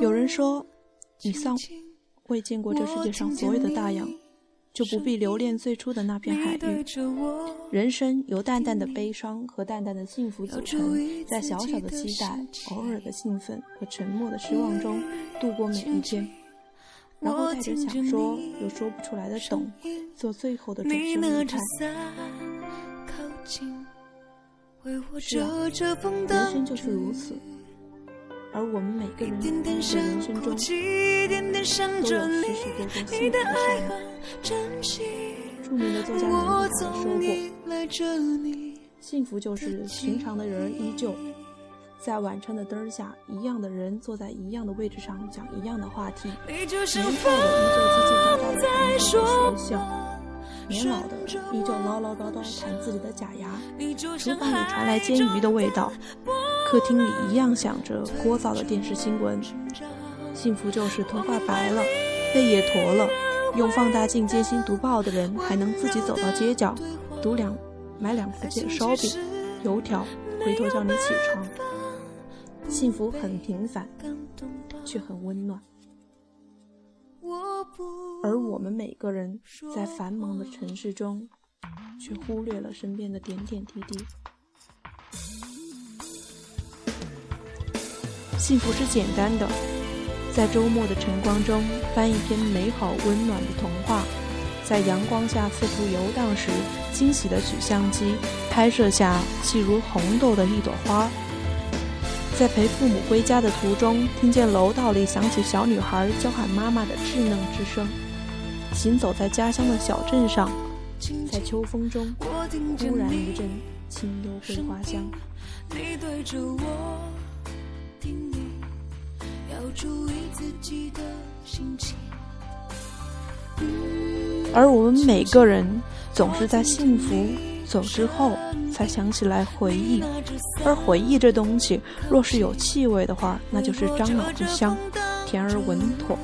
有人说，你尚未见过这世界上所有的大洋，就不必留恋最初的那片海域。人生由淡淡的悲伤和淡淡的幸福组成，在小小的期待、偶尔的兴奋和沉默的失望中度过每一天，然后带着想说又说不出来的懂，做最后的转身离开。是啊，人生就是如此。而我们每个人的人生中，都有许许多多幸福的事。著名的作家尼采说过：“幸福就是寻常的人依旧在晚餐的灯下，一样的人坐在一样的位置上讲一样的话题，年少的依旧叽叽喳喳的谈笑和谐笑。”年老的依旧唠唠叨叨谈自己的假牙，厨房里传来煎鱼的味道，客厅里一样响着聒噪的电视新闻。幸福就是头发白了，背也驼了，用放大镜艰辛读报的人还能自己走到街角，读两买两副烧饼、油条，回头叫你起床。幸福很平凡，却很温暖。而我们每个人在繁忙的城市中，却忽略了身边的点点滴滴。幸福是简单的，在周末的晨光中翻一篇美好温暖的童话，在阳光下四处游荡时，惊喜的取相机拍摄下细如红豆的一朵花。在陪父母归家的途中，听见楼道里响起小女孩叫喊妈妈的稚嫩之声；行走在家乡的小镇上，在秋风中忽然一阵清幽桂花香。而我们每个人总是在幸福。走之后，才想起来回忆，而回忆这东西，若是有气味的话，那就是樟脑之香，甜而稳妥，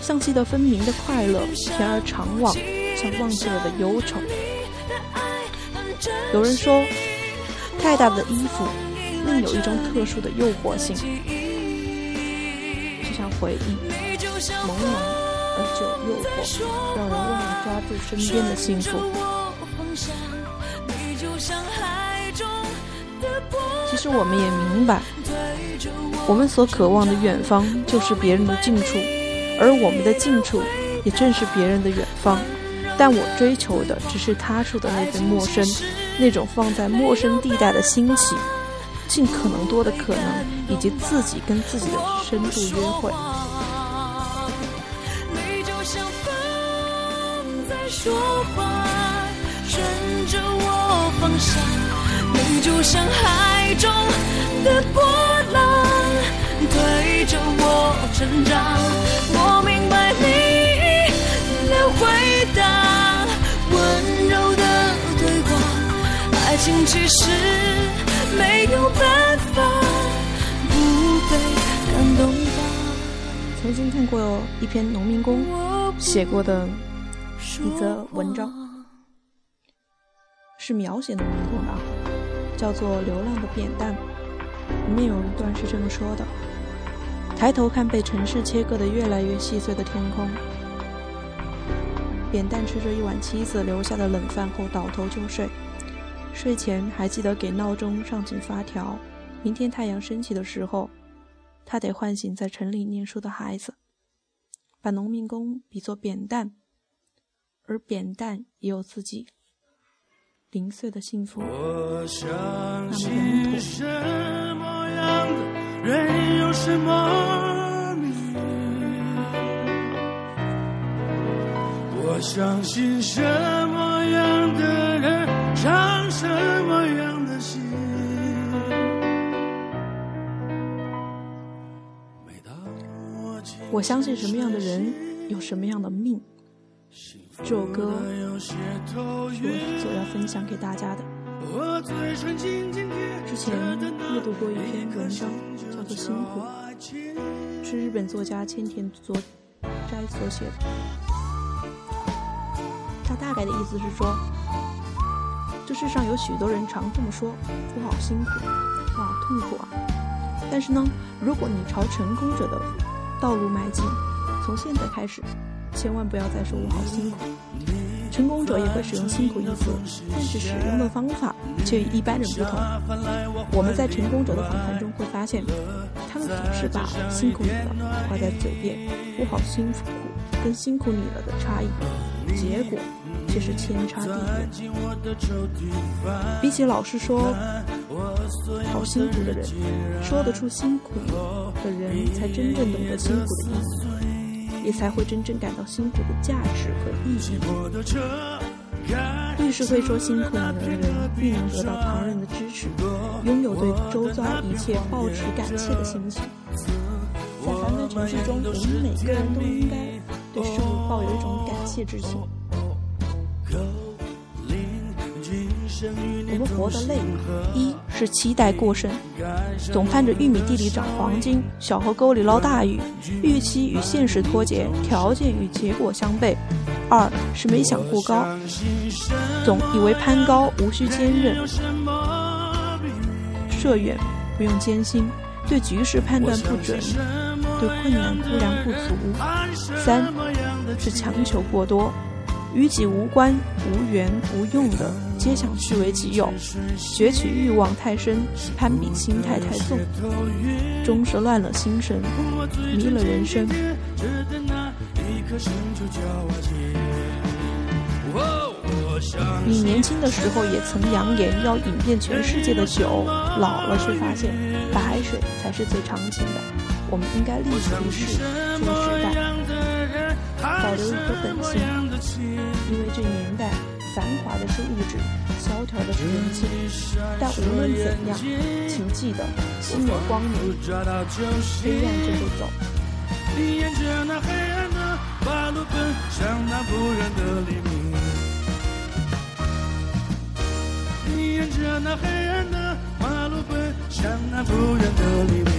像记得分明的快乐，甜而长往，像忘记了的忧愁。有人说，太大的衣服，另有一种特殊的诱惑性，回忆，朦胧而久诱惑，让人忘了抓住身边的幸福。其实我们也明白，我们所渴望的远方就是别人的近处，而我们的近处也正是别人的远方。但我追求的只是他处的那份陌生，那种放在陌生地带的欣喜，尽可能多的可能，以及自己跟自己的深度约会。方向，你就像海中的波浪，推着我成长。办法不被感动吧。曾经看过一篇农民工写过的一则文章。是描写的一头狼，叫做流浪的扁担。里面有一段是这么说的：抬头看被城市切割的越来越细碎的天空，扁担吃着一碗妻子留下的冷饭后倒头就睡。睡前还记得给闹钟上紧发条，明天太阳升起的时候，他得唤醒在城里念书的孩子。把农民工比作扁担，而扁担也有自己。零碎的幸福，我相信什么样的人有什么你我相信什么样的人唱什么样的心。我相信什么样的人有什么样的命。这首歌是我所要分享给大家的。之前阅读过一篇文章，叫做《辛苦》，是日本作家千田作斋所写的。他大概的意思是说，这世上有许多人常这么说：“我好辛苦，我好痛苦啊。”但是呢，如果你朝成功者的道路迈进。从现在开始，千万不要再说我好辛苦。成功者也会使用“辛苦”一词，但是使用的方法却与一般人不同。我们在成功者的访谈中会发现，他们总是把“辛苦你了”挂在嘴边，“我好辛苦”跟“辛苦你了”的差异，结果却是天差地远。比起老是说“好辛苦”的人，说得出“辛苦”的人才真正懂得辛苦的意思。也才会真正感到辛苦的价值和意义。越是会说辛苦的人，越能得到旁人的支持，拥有对周遭一切抱持感谢的心情。在繁忙城市中，我们每个人都应该对事物抱有一种感谢之心。我们活得累，一是期待过剩，总盼着玉米地里长黄金，小河沟里捞大鱼，预期与现实脱节，条件与结果相悖；二是没想过高，总以为攀高无需坚韧，射远不用艰辛，对局势判断不准，对困难估量不足；三是强求过多。与己无关、无缘、无用的，皆想据为己有；攫取欲望太深，攀比心态太重，终是乱了心神，迷了人生。你年轻的时候也曾扬言要饮遍全世界的酒，老了却发现白水才是最长情的。我们应该立足于世这个时代，保留一颗本心。因为这年代繁华的是物质，萧条的是人情。但无论怎样，请记得心有光明，黑暗就会走。你沿着那黑暗的马路奔向那不远的黎明。你沿着那黑暗的马路奔向那不远的黎明。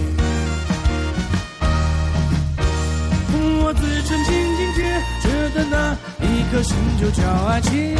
我自称紧紧贴着的那。颗心就叫爱情。